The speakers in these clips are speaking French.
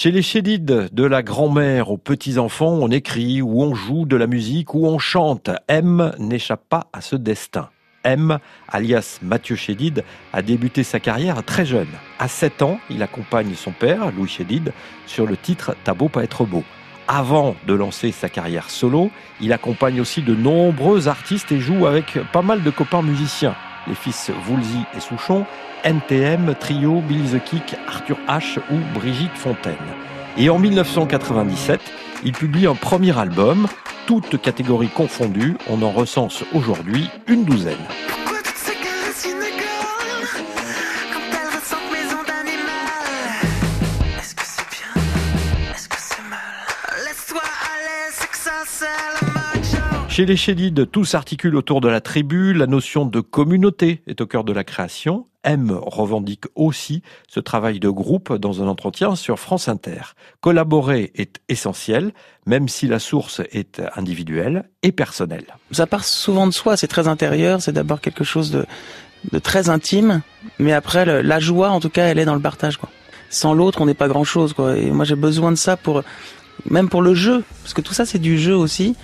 Chez les chédides, de la grand-mère aux petits-enfants, on écrit ou on joue de la musique ou on chante. M n'échappe pas à ce destin. M, alias Mathieu Chédid, a débuté sa carrière très jeune. À 7 ans, il accompagne son père, Louis Chédid, sur le titre T'as beau pas être beau. Avant de lancer sa carrière solo, il accompagne aussi de nombreux artistes et joue avec pas mal de copains musiciens. Les fils Woolsey et Souchon, NTM, Trio, Billy the Kick, Arthur H ou Brigitte Fontaine. Et en 1997, il publie un premier album, toutes catégories confondues, on en recense aujourd'hui une douzaine. Chez les Chélides, tout s'articule autour de la tribu, la notion de communauté est au cœur de la création. M revendique aussi ce travail de groupe dans un entretien sur France Inter. Collaborer est essentiel, même si la source est individuelle et personnelle. Ça part souvent de soi, c'est très intérieur, c'est d'abord quelque chose de, très intime, mais après la joie en tout cas elle est dans le partage. Sans l'autre on n'est pas grand-chose. Quoi. Et moi j'ai besoin de ça pour même pour le jeu, parce que tout ça c'est du jeu aussi.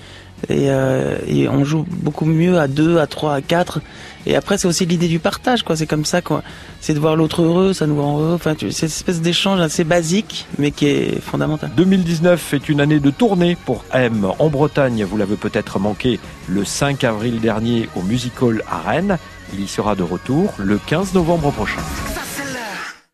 Euh, et, on joue beaucoup mieux à deux, à trois, à quatre. Et après, c'est aussi l'idée du partage, quoi. C'est comme ça, quoi. C'est de voir l'autre heureux, ça nous rend heureux. Enfin, c'est cette espèce d'échange assez basique, mais qui est fondamental. 2019 est une année de tournée pour M en Bretagne. Vous l'avez peut-être manqué le 5 avril dernier au Music Hall à Rennes. Il y sera de retour le 15 novembre prochain.